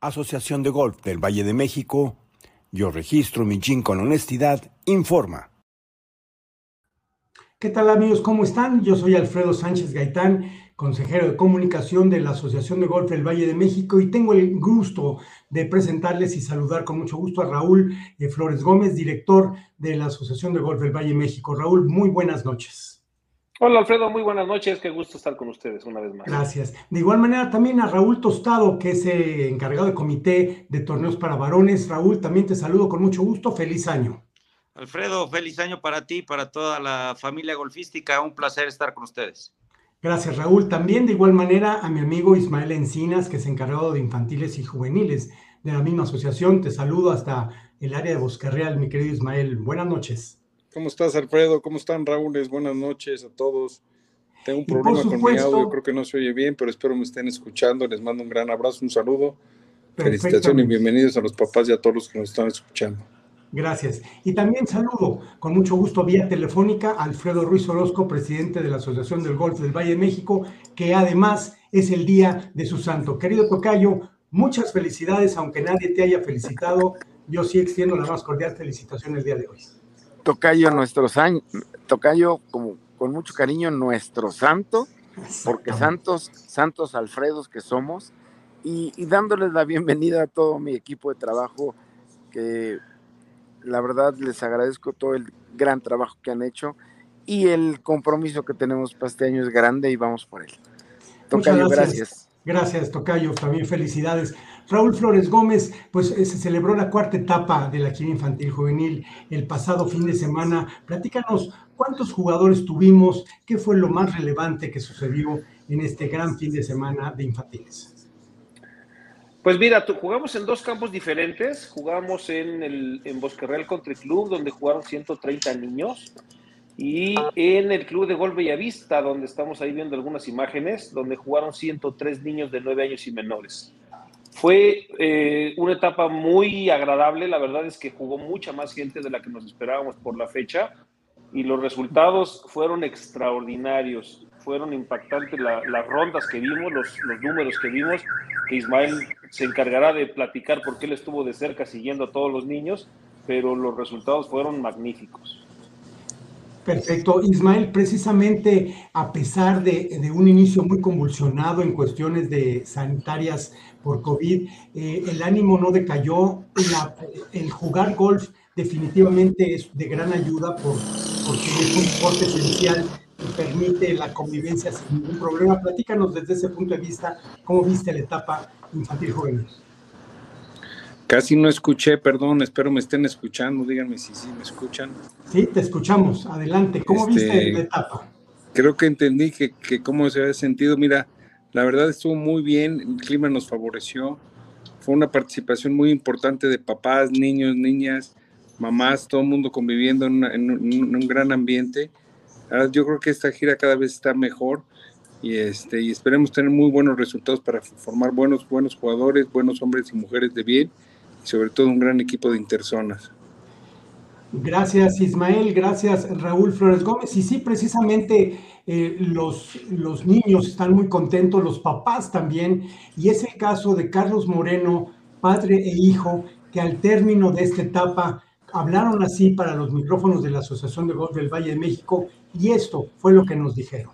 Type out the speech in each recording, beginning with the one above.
Asociación de Golf del Valle de México, yo registro mi GIN con honestidad, informa. ¿Qué tal amigos? ¿Cómo están? Yo soy Alfredo Sánchez Gaitán, consejero de comunicación de la Asociación de Golf del Valle de México y tengo el gusto de presentarles y saludar con mucho gusto a Raúl eh, Flores Gómez, director de la Asociación de Golf del Valle de México. Raúl, muy buenas noches. Hola Alfredo, muy buenas noches, qué gusto estar con ustedes una vez más. Gracias. De igual manera también a Raúl Tostado, que es eh, encargado de comité de torneos para varones. Raúl, también te saludo con mucho gusto, feliz año. Alfredo, feliz año para ti, para toda la familia golfística, un placer estar con ustedes. Gracias Raúl. También de igual manera a mi amigo Ismael Encinas, que es encargado de infantiles y juveniles de la misma asociación. Te saludo hasta el área de Bosque Real, mi querido Ismael. Buenas noches. ¿Cómo estás, Alfredo? ¿Cómo están, Raúl? Buenas noches a todos. Tengo un problema con mi audio, creo que no se oye bien, pero espero me estén escuchando. Les mando un gran abrazo, un saludo. Felicitaciones y bienvenidos a los papás y a todos los que nos están escuchando. Gracias. Y también saludo con mucho gusto vía telefónica a Alfredo Ruiz Orozco, presidente de la Asociación del Golf del Valle de México, que además es el día de su santo. Querido Tocayo, muchas felicidades, aunque nadie te haya felicitado. Yo sí extiendo la más cordial felicitación el día de hoy. Tocayo, nuestro Tocayo, como con mucho cariño, nuestro santo, porque santos, santos Alfredos que somos, y, dándoles la bienvenida a todo mi equipo de trabajo, que la verdad les agradezco todo el gran trabajo que han hecho y el compromiso que tenemos para este año es grande y vamos por él. Tocayo, gracias. Gracias, Tocayo, también felicidades. Raúl Flores Gómez, pues eh, se celebró la cuarta etapa de la Quina Infantil Juvenil el pasado fin de semana. Platícanos cuántos jugadores tuvimos, qué fue lo más relevante que sucedió en este gran fin de semana de infantiles. Pues mira, jugamos en dos campos diferentes. Jugamos en el en Bosque Real Country Club, donde jugaron 130 niños, y en el Club de Golf Bellavista, donde estamos ahí viendo algunas imágenes, donde jugaron 103 niños de 9 años y menores. Fue eh, una etapa muy agradable, la verdad es que jugó mucha más gente de la que nos esperábamos por la fecha y los resultados fueron extraordinarios, fueron impactantes las rondas que vimos, los, los, números que vimos, que Ismael se encargará de platicar porque él estuvo de cerca siguiendo a todos los niños, pero los resultados fueron magníficos. Perfecto. Ismael, precisamente a pesar de, un inicio muy convulsionado en cuestiones de sanitarias por COVID, eh, el ánimo no decayó, el jugar golf definitivamente es de gran ayuda por, porque es un deporte esencial que permite la convivencia sin ningún problema. Platícanos desde ese punto de vista, ¿cómo viste la etapa infantil juvenil? Casi no escuché, perdón, espero me estén escuchando, díganme si sí me escuchan. Sí, te escuchamos, adelante, ¿cómo viste este, la etapa? Creo que entendí que, que cómo se había sentido, mira, la verdad estuvo muy bien, el clima nos favoreció, fue una participación muy importante de papás, niños, niñas, mamás, todo el mundo conviviendo en, un, gran ambiente. yo creo que esta gira cada vez está mejor y, este, y esperemos tener muy buenos resultados para formar buenos, buenos jugadores, buenos hombres y mujeres de bien sobre todo un gran equipo de interzonas. Gracias Ismael, gracias Raúl Flores Gómez. Y sí, precisamente eh, los, los niños están muy contentos, los papás también. Y es el caso de Carlos Moreno, padre e hijo, que al término de esta etapa hablaron así para los micrófonos de la Asociación de Golf del Valle de México y esto fue lo que nos dijeron.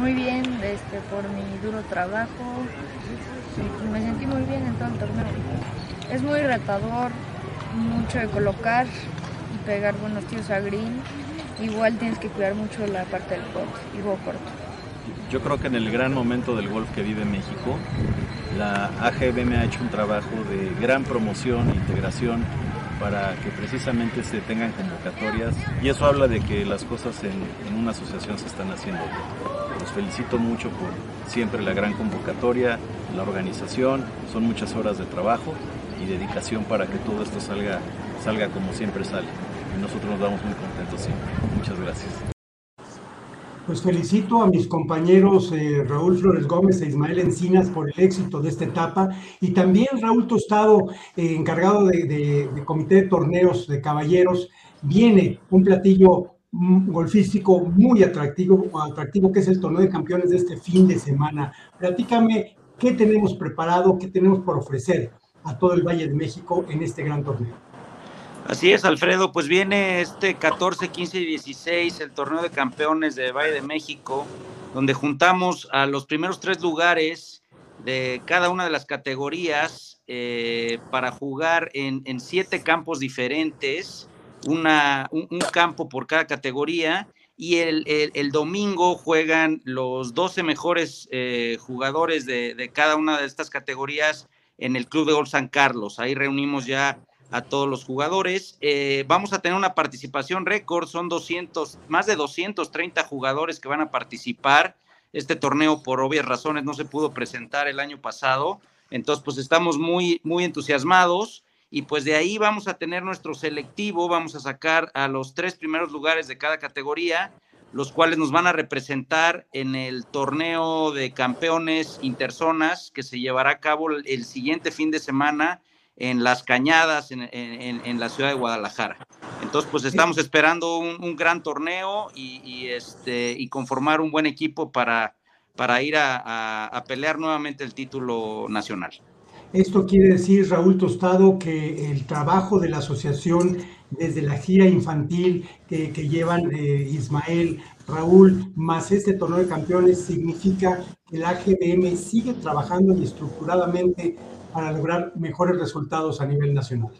Muy bien, este, por mi duro trabajo, me sentí muy bien en todo el torneo. Es muy retador, mucho de colocar y pegar buenos tiros a green. Igual tienes que cuidar mucho la parte del pot y juego corto. Yo creo que en el gran momento del golf que vive México, la AGB me ha hecho un trabajo de gran promoción e integración para que precisamente se tengan convocatorias y eso habla de que las cosas en, en una asociación se están haciendo bien. Los felicito mucho por siempre la gran convocatoria, la organización, son muchas horas de trabajo y dedicación para que todo esto salga, salga como siempre sale. Y nosotros nos vamos muy contentos siempre. Muchas gracias. Pues felicito a mis compañeros eh, Raúl Flores Gómez e Ismael Encinas por el éxito de esta etapa y también Raúl Tostado, eh, encargado de, de comité de torneos de caballeros. Viene un platillo golfístico muy atractivo, atractivo que es el torneo de campeones de este fin de semana. Platícame ¿Qué tenemos preparado? ¿Qué tenemos por ofrecer a todo el Valle de México en este gran torneo? Así es, Alfredo, pues viene este 14, 15 y 16, el torneo de campeones de Valle de México, donde juntamos a los primeros tres lugares de cada una de las categorías eh, para jugar en, siete campos diferentes, un, campo por cada categoría, y el, domingo juegan los 12 mejores eh, jugadores de, de, cada una de estas categorías en el Club de Gol San Carlos. Ahí reunimos ya a todos los jugadores. Eh, vamos a tener una participación récord, son 200, más de 230 jugadores que van a participar. Este torneo, por obvias razones, no se pudo presentar el año pasado. Entonces, pues estamos muy, muy entusiasmados y pues de ahí vamos a tener nuestro selectivo, vamos a sacar a los tres primeros lugares de cada categoría, los cuales nos van a representar en el torneo de campeones interzonas que se llevará a cabo el siguiente fin de semana en Las Cañadas, en, la ciudad de Guadalajara. Entonces, pues estamos esperando un, gran torneo y, este, y conformar un buen equipo para, para ir a, pelear nuevamente el título nacional. Esto quiere decir, Raúl Tostado, que el trabajo de la asociación desde la gira infantil que, llevan eh, Ismael, Raúl, más este torneo de campeones, significa que la AGBM sigue trabajando y estructuradamente para lograr mejores resultados a nivel nacional.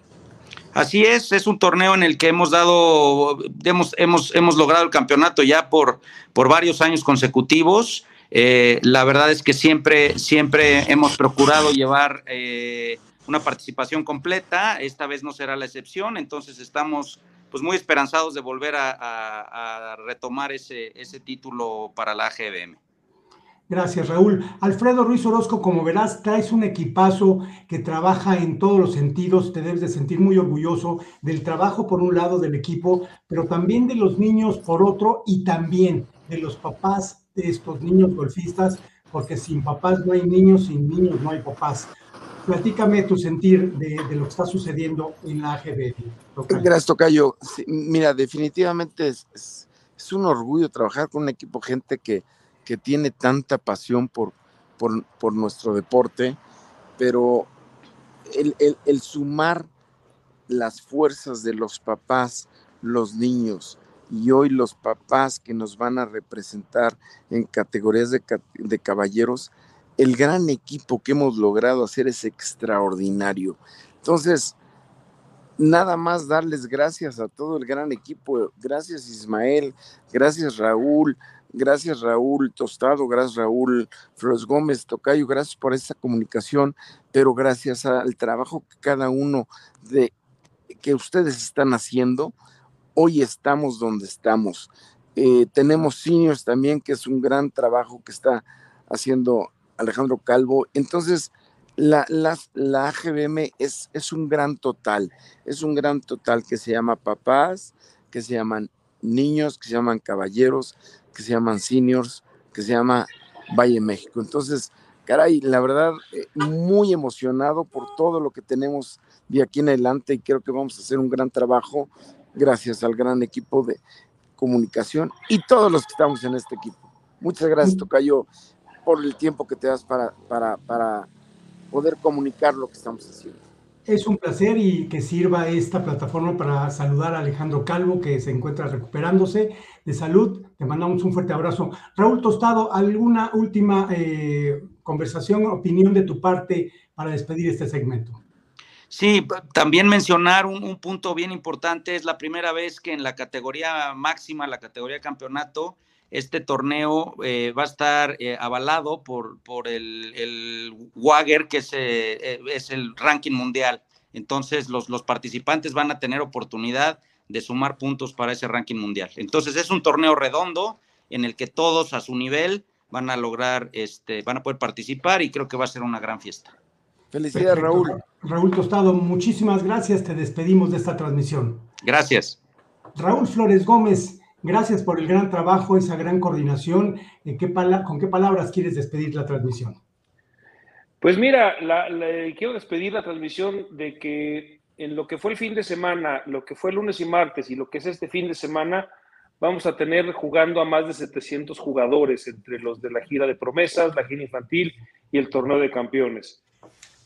Así es, es un torneo en el que hemos dado, hemos, hemos, hemos logrado el campeonato ya por, por varios años consecutivos. Eh, la verdad es que siempre, siempre hemos procurado llevar eh, una participación completa. Esta vez no será la excepción, entonces estamos pues muy esperanzados de volver a, retomar ese, ese título para la AGBM. Gracias, Raúl. Alfredo Ruiz Orozco, como verás, traes un equipazo que trabaja en todos los sentidos. Te debes de sentir muy orgulloso del trabajo, por un lado, del equipo, pero también de los niños, por otro, y también de los papás estos niños golfistas, porque sin papás no hay niños, sin niños no hay papás. Platícame tu sentir de, lo que está sucediendo en la AGB. Gracias, Tocayo. mira, definitivamente es, es un orgullo trabajar con un equipo, gente que que tiene tanta pasión por, por, nuestro deporte, pero el, sumar las fuerzas de los papás, los niños, y hoy los papás que nos van a representar en categorías de, de, caballeros, el gran equipo que hemos logrado hacer es extraordinario. Entonces, nada más darles gracias a todo el gran equipo. Gracias Ismael, gracias Raúl, Gracias Raúl Tostado, gracias Raúl Flores Gómez Tocayo, gracias por esa comunicación, pero gracias al trabajo que cada uno de que ustedes están haciendo, hoy estamos donde estamos. Eh, tenemos seniors también, que es un gran trabajo que está haciendo Alejandro Calvo. Entonces, la, la, la AGBM es, es un gran total, es un gran total que se llama papás, que se llaman niños, que se llaman caballeros, que se llaman seniors, que se llama Valle México. Entonces, caray, la verdad, eh, muy emocionado por todo lo que tenemos de aquí en adelante y creo que vamos a hacer un gran trabajo gracias al gran equipo de comunicación y todos los que estamos en este equipo. Muchas gracias. Tocayo, por el tiempo que te das para, para, para poder comunicar lo que estamos haciendo. Es un placer y que sirva esta plataforma para saludar a Alejandro Calvo, que se encuentra recuperándose de salud. Te mandamos un fuerte abrazo. Raúl Tostado, ¿alguna última eh, conversación, opinión de tu parte para despedir este segmento? Sí, también mencionar un, punto bien importante. Es la primera vez que en la categoría máxima, la categoría campeonato, este torneo eh, va a estar eh, avalado por, por el, el Wager, que es, eh, es, el ranking mundial. Entonces, los, los participantes van a tener oportunidad de sumar puntos para ese ranking mundial. Entonces, es un torneo redondo en el que todos a su nivel van a lograr, este, van a poder participar y creo que va a ser una gran fiesta. Felicidades, Raúl. Raúl Tostado, muchísimas gracias. Te despedimos de esta transmisión. Gracias. Raúl Flores Gómez, Gracias por el gran trabajo, esa gran coordinación. ¿Con qué palabras quieres despedir la transmisión? Pues mira, quiero despedir la transmisión de que en lo que fue el fin de semana, lo que fue el lunes y martes y lo que es este fin de semana, vamos a tener jugando a más de 700 jugadores entre los de la gira de promesas, la gira infantil y el torneo de campeones.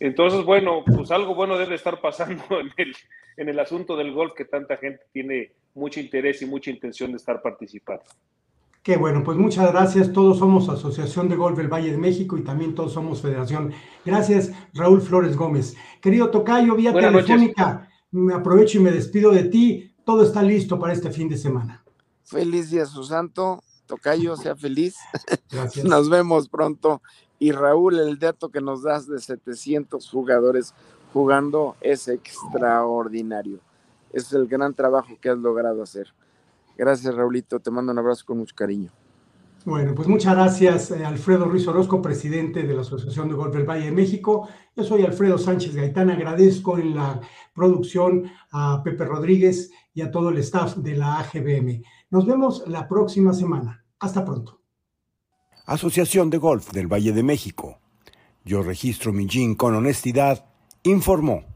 Entonces, bueno, pues algo bueno debe estar pasando en el, en el asunto del golf que tanta gente tiene mucho interés y mucha intención de estar participando. Qué bueno, pues muchas gracias. Todos somos Asociación de Golf del Valle de México y también todos somos Federación. Gracias, Raúl Flores Gómez. Querido Tocayo, vía telefónica, me aprovecho y me despido de ti. Todo está listo para este fin de semana. Feliz día, su santo. Tocayo, sea feliz. Gracias. Nos vemos pronto. Y Raúl, el dato que nos das de 700 jugadores jugando es extraordinario. Es el gran trabajo que has logrado hacer. Gracias, Raulito. Te mando un abrazo con mucho cariño. Bueno, pues muchas gracias, eh, Alfredo Ruiz Orozco, presidente de la Asociación de Golf del Valle de México. Yo soy Alfredo Sánchez Gaitán. Agradezco en la producción a Pepe Rodríguez y a todo el staff de la AGBM. Nos vemos la próxima semana. Hasta pronto. Asociación de Golf del Valle de México. Yo registro mi jean con honestidad. Informó.